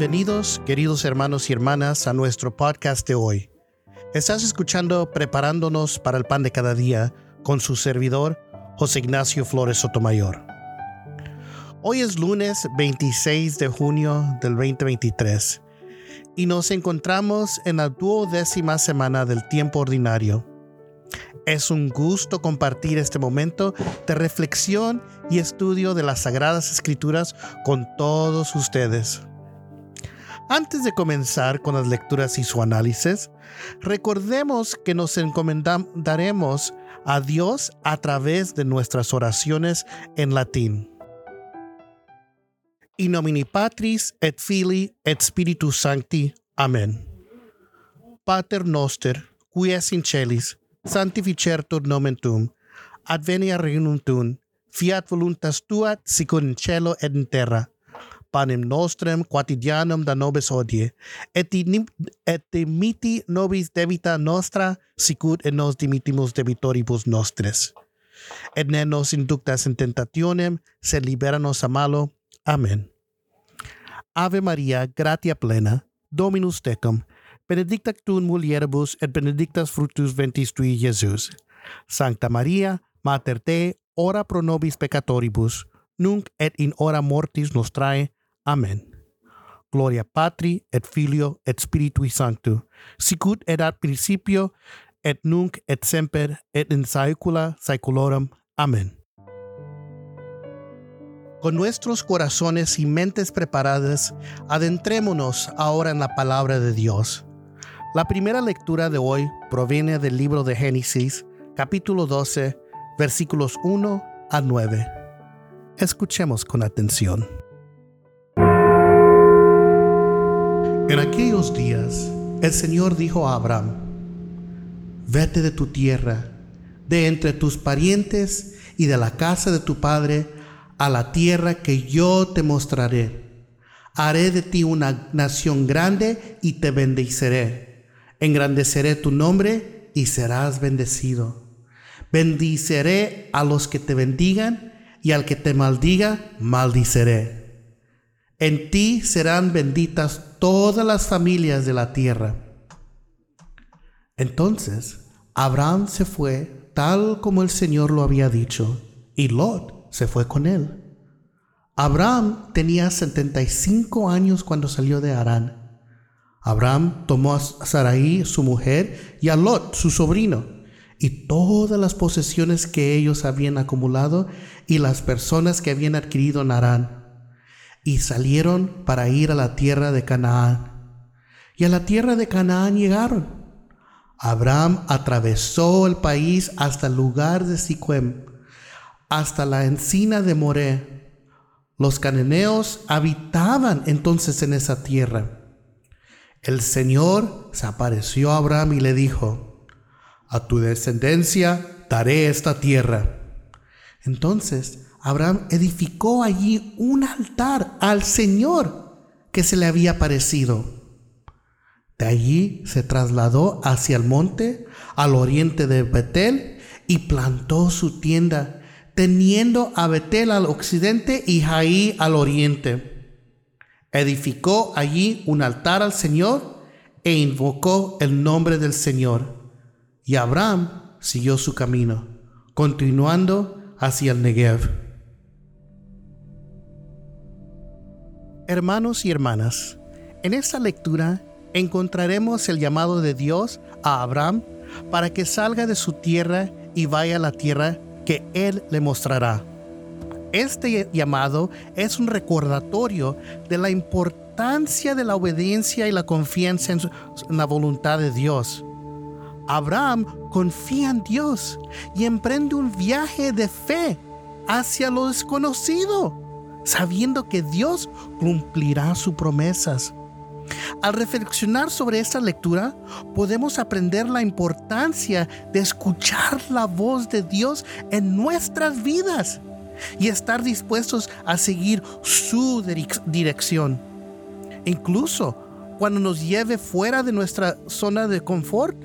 Bienvenidos, queridos hermanos y hermanas, a nuestro podcast de hoy. Estás escuchando Preparándonos para el Pan de Cada Día con su servidor, José Ignacio Flores Sotomayor. Hoy es lunes 26 de junio del 2023 y nos encontramos en la duodécima semana del tiempo ordinario. Es un gusto compartir este momento de reflexión y estudio de las Sagradas Escrituras con todos ustedes. Antes de comenzar con las lecturas y su análisis, recordemos que nos encomendaremos a Dios a través de nuestras oraciones en latín. In nomine Patris et Filii et Spiritus Sancti. Amen. Pater noster, qui es in celis, sanctificertur nomen tuum, advenia regnum tuum, fiat voluntas tua sicut in cielo et in terra panem nostrum quotidianum da nobis hodie, et, nim, et dimiti nobis debita nostra, sicut et nos dimitimus debitoribus nostres. Et ne nos inductas in tentationem, sed libera nos a malo. Amen. Ave Maria, gratia plena, Dominus tecum, benedicta tu in mulieribus et benedictus fructus ventris tui, Iesus. Sancta Maria, Mater Dei, ora pro nobis peccatoribus, nunc et in hora mortis nostrae, Amen. Gloria Patri et Filio et Spiritui Sancto, sicut erat principio et nunc et semper et in saecula saeculorum. Amén. Con nuestros corazones y mentes preparadas, adentrémonos ahora en la palabra de Dios. La primera lectura de hoy proviene del libro de Génesis, capítulo 12, versículos 1 a 9. Escuchemos con atención. En aquellos días, el Señor dijo a Abraham, vete de tu tierra, de entre tus parientes y de la casa de tu padre, a la tierra que yo te mostraré. Haré de ti una nación grande y te bendeciré. Engrandeceré tu nombre y serás bendecido. Bendiceré a los que te bendigan y al que te maldiga, maldiceré. En ti serán benditas todas las familias de la tierra. Entonces Abraham se fue tal como el Señor lo había dicho, y Lot se fue con él. Abraham tenía 75 años cuando salió de Harán. Abraham tomó a Sarai, su mujer, y a Lot, su sobrino, y todas las posesiones que ellos habían acumulado y las personas que habían adquirido en Harán y salieron para ir a la tierra de Canaán. Y a la tierra de Canaán llegaron. Abraham atravesó el país hasta el lugar de Siquem, hasta la encina de Moré. Los cananeos habitaban entonces en esa tierra. El Señor se apareció a Abraham y le dijo, a tu descendencia daré esta tierra. Entonces Abraham edificó allí un altar al Señor que se le había aparecido. De allí se trasladó hacia el monte, al oriente de Betel, y plantó su tienda, teniendo a Betel al occidente y Jaí al oriente. Edificó allí un altar al Señor e invocó el nombre del Señor. Y Abraham siguió su camino, continuando hacia el Negev. Hermanos y hermanas, en esta lectura encontraremos el llamado de Dios a Abraham para que salga de su tierra y vaya a la tierra que Él le mostrará. Este llamado es un recordatorio de la importancia de la obediencia y la confianza en, la voluntad de Dios. Abraham confía en Dios y emprende un viaje de fe hacia lo desconocido sabiendo que Dios cumplirá sus promesas. Al reflexionar sobre esta lectura, podemos aprender la importancia de escuchar la voz de Dios en nuestras vidas y estar dispuestos a seguir su dirección. Incluso cuando nos lleve fuera de nuestra zona de confort,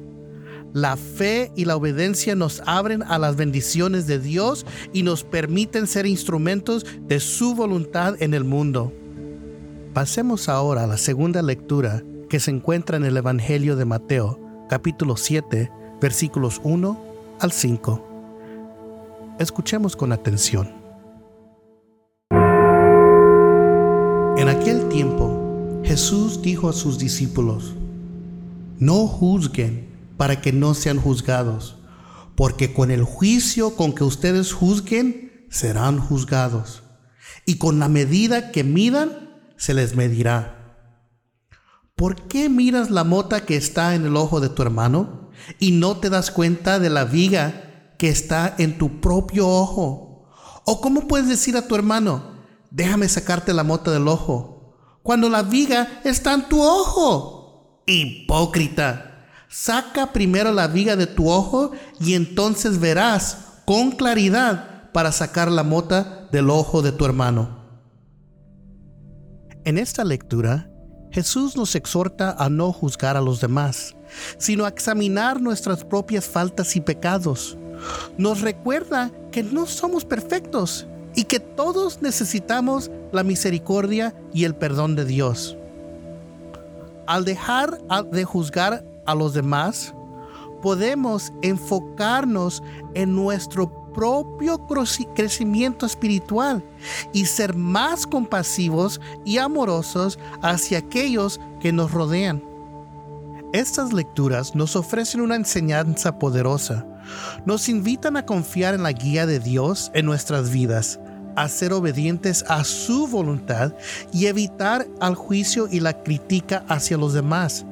la fe y la obediencia nos abren a las bendiciones de Dios y nos permiten ser instrumentos de su voluntad en el mundo. Pasemos ahora a la segunda lectura que se encuentra en el Evangelio de Mateo, capítulo 7, versículos 1 al 5. Escuchemos con atención. En aquel tiempo, Jesús dijo a sus discípulos, No juzguen para que no sean juzgados, porque con el juicio con que ustedes juzguen, serán juzgados, y con la medida que midan, se les medirá. ¿Por qué miras la mota que está en el ojo de tu hermano y no te das cuenta de la viga que está en tu propio ojo? ¿O cómo puedes decir a tu hermano, déjame sacarte la mota del ojo, cuando la viga está en tu ojo? Hipócrita, saca primero la viga de tu ojo y entonces verás con claridad para sacar la mota del ojo de tu hermano. En esta lectura, Jesús nos exhorta a no juzgar a los demás, sino a examinar nuestras propias faltas y pecados. Nos recuerda que no somos perfectos y que todos necesitamos la misericordia y el perdón de Dios. Al dejar de juzgar a los demás, podemos enfocarnos en nuestro propio crecimiento espiritual y ser más compasivos y amorosos hacia aquellos que nos rodean. Estas lecturas nos ofrecen una enseñanza poderosa. Nos invitan a confiar en la guía de Dios en nuestras vidas, a ser obedientes a su voluntad y evitar al juicio y la crítica hacia los demás.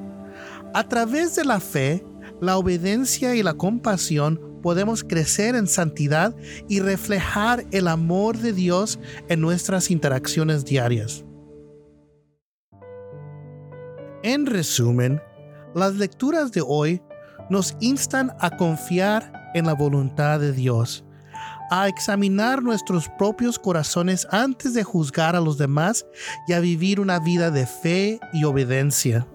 A través de la fe, la obediencia y la compasión podemos crecer en santidad y reflejar el amor de Dios en nuestras interacciones diarias. En resumen, las lecturas de hoy nos instan a confiar en la voluntad de Dios, a examinar nuestros propios corazones antes de juzgar a los demás y a vivir una vida de fe y obediencia.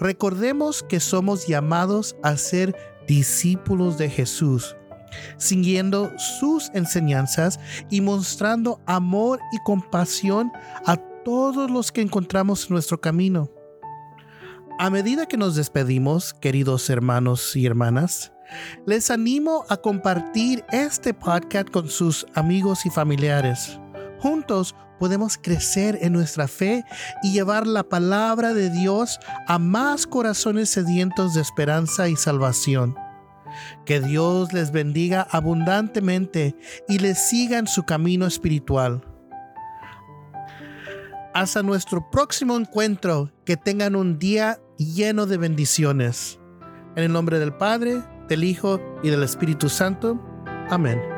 Recordemos que somos llamados a ser discípulos de Jesús, siguiendo sus enseñanzas y mostrando amor y compasión a todos los que encontramos en nuestro camino. A medida que nos despedimos, queridos hermanos y hermanas, les animo a compartir este podcast con sus amigos y familiares. Juntos podemos crecer en nuestra fe y llevar la palabra de Dios a más corazones sedientos de esperanza y salvación. Que Dios les bendiga abundantemente y les siga en su camino espiritual. Hasta nuestro próximo encuentro, que tengan un día lleno de bendiciones. En el nombre del Padre, del Hijo y del Espíritu Santo. Amén.